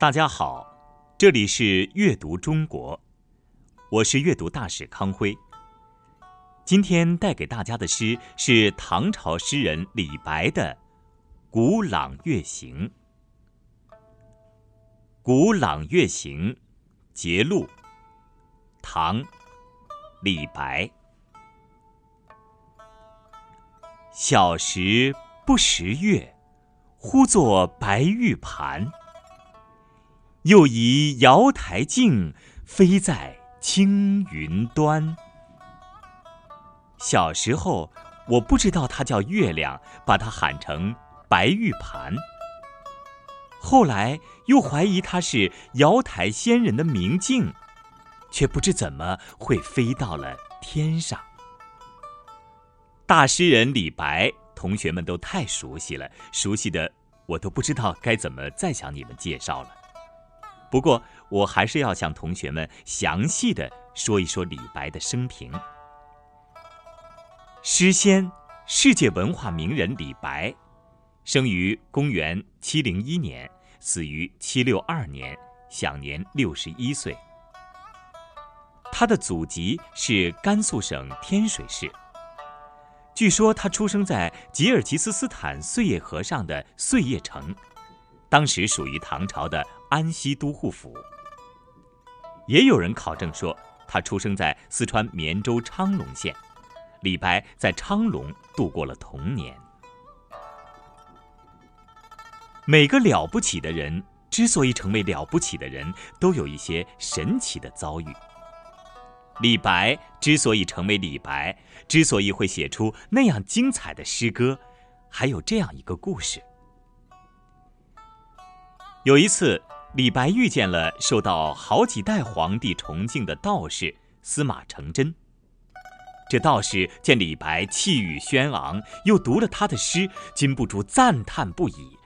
大家好，这里是阅读中国，我是阅读大使康辉。今天带给大家的诗是唐朝诗人李白的《古朗月行》。《古朗月行》节录，唐，李白。小时不识月，呼作白玉盘。又疑瑶台镜，飞在青云端。小时候，我不知道它叫月亮，把它喊成白玉盘。后来又怀疑它是瑶台仙人的明镜，却不知怎么会飞到了天上。大诗人李白，同学们都太熟悉了，熟悉的我都不知道该怎么再向你们介绍了。不过，我还是要向同学们详细的说一说李白的生平。诗仙、世界文化名人李白，生于公元七零一年，死于七六二年，享年六十一岁。他的祖籍是甘肃省天水市。据说他出生在吉尔吉斯斯坦碎叶河上的碎叶城，当时属于唐朝的。安西都护府。也有人考证说，他出生在四川绵州昌隆县，李白在昌隆度过了童年。每个了不起的人之所以成为了不起的人，都有一些神奇的遭遇。李白之所以成为李白，之所以会写出那样精彩的诗歌，还有这样一个故事。有一次。李白遇见了受到好几代皇帝崇敬的道士司马承祯。这道士见李白气宇轩昂，又读了他的诗，禁不住赞叹不已：“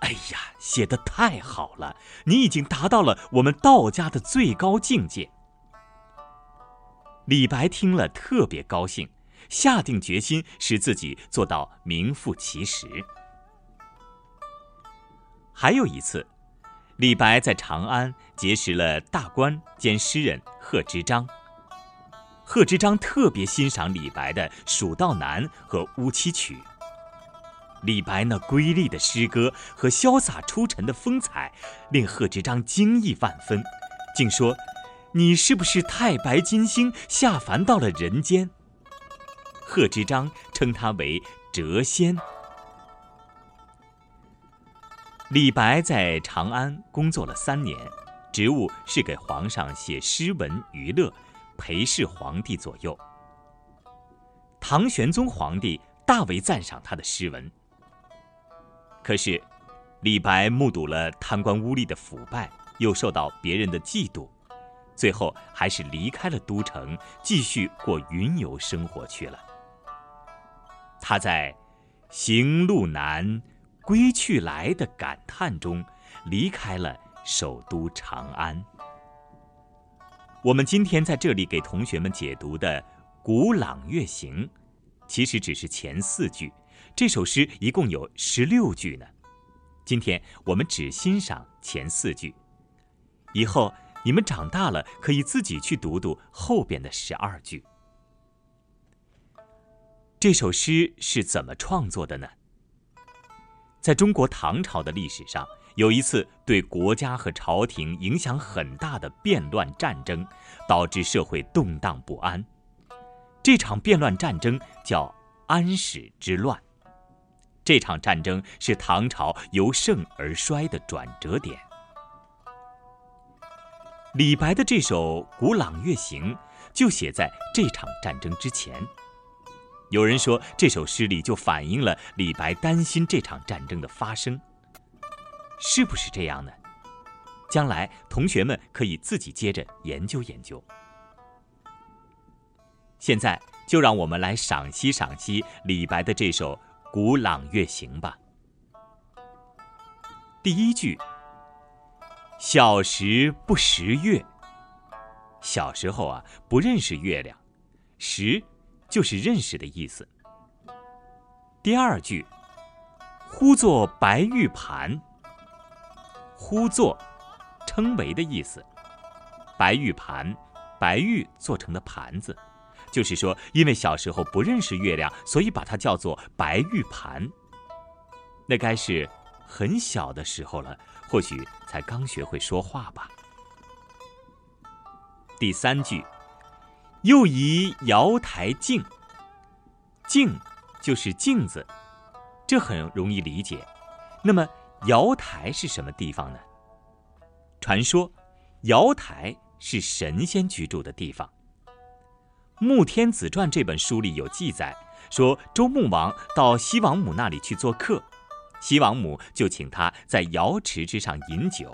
哎呀，写的太好了！你已经达到了我们道家的最高境界。”李白听了特别高兴，下定决心使自己做到名副其实。还有一次。李白在长安结识了大官兼诗人贺知章。贺知章特别欣赏李白的《蜀道难》和《乌栖曲》。李白那瑰丽的诗歌和潇洒出尘的风采，令贺知章惊异万分，竟说：“你是不是太白金星下凡到了人间？”贺知章称他为谪仙。李白在长安工作了三年，职务是给皇上写诗文娱乐，陪侍皇帝左右。唐玄宗皇帝大为赞赏他的诗文。可是，李白目睹了贪官污吏的腐败，又受到别人的嫉妒，最后还是离开了都城，继续过云游生活去了。他在《行路难》。归去来的感叹中，离开了首都长安。我们今天在这里给同学们解读的《古朗月行》，其实只是前四句。这首诗一共有十六句呢。今天我们只欣赏前四句，以后你们长大了可以自己去读读后边的十二句。这首诗是怎么创作的呢？在中国唐朝的历史上，有一次对国家和朝廷影响很大的变乱战争，导致社会动荡不安。这场变乱战争叫安史之乱。这场战争是唐朝由盛而衰的转折点。李白的这首《古朗月行》就写在这场战争之前。有人说，这首诗里就反映了李白担心这场战争的发生，是不是这样呢？将来同学们可以自己接着研究研究。现在就让我们来赏析赏析李白的这首《古朗月行》吧。第一句：“小时不识月。”小时候啊，不认识月亮，识。就是认识的意思。第二句，呼作白玉盘。呼作称为的意思。白玉盘，白玉做成的盘子，就是说，因为小时候不认识月亮，所以把它叫做白玉盘。那该是很小的时候了，或许才刚学会说话吧。第三句，又疑瑶台镜。镜就是镜子，这很容易理解。那么瑶台是什么地方呢？传说，瑶台是神仙居住的地方。《穆天子传》这本书里有记载，说周穆王到西王母那里去做客，西王母就请他在瑶池之上饮酒。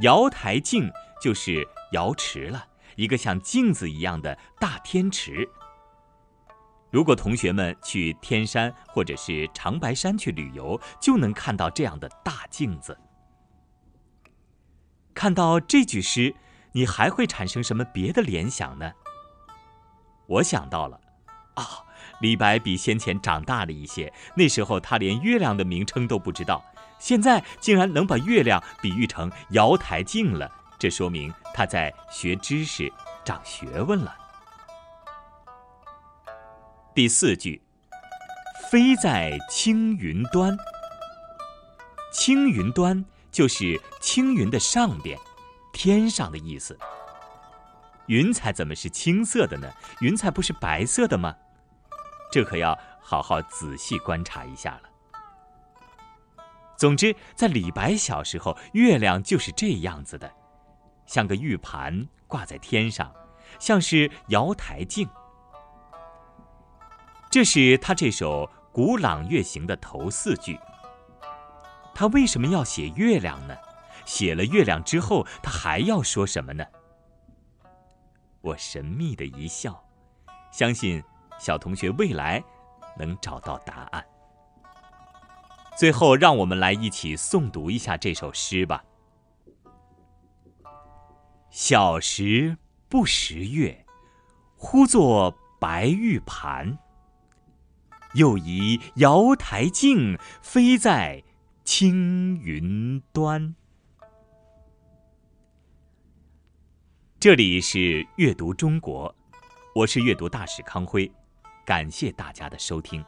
瑶台镜就是瑶池了，一个像镜子一样的大天池。如果同学们去天山或者是长白山去旅游，就能看到这样的大镜子。看到这句诗，你还会产生什么别的联想呢？我想到了，啊，李白比先前长大了一些，那时候他连月亮的名称都不知道，现在竟然能把月亮比喻成瑶台镜了，这说明他在学知识、长学问了。第四句，飞在青云端。青云端就是青云的上边，天上的意思。云彩怎么是青色的呢？云彩不是白色的吗？这可要好好仔细观察一下了。总之，在李白小时候，月亮就是这样子的，像个玉盘挂在天上，像是瑶台镜。这是他这首《古朗月行》的头四句。他为什么要写月亮呢？写了月亮之后，他还要说什么呢？我神秘的一笑，相信小同学未来能找到答案。最后，让我们来一起诵读一下这首诗吧。小时不识月，呼作白玉盘。又疑瑶台镜，飞在青云端。这里是阅读中国，我是阅读大使康辉，感谢大家的收听。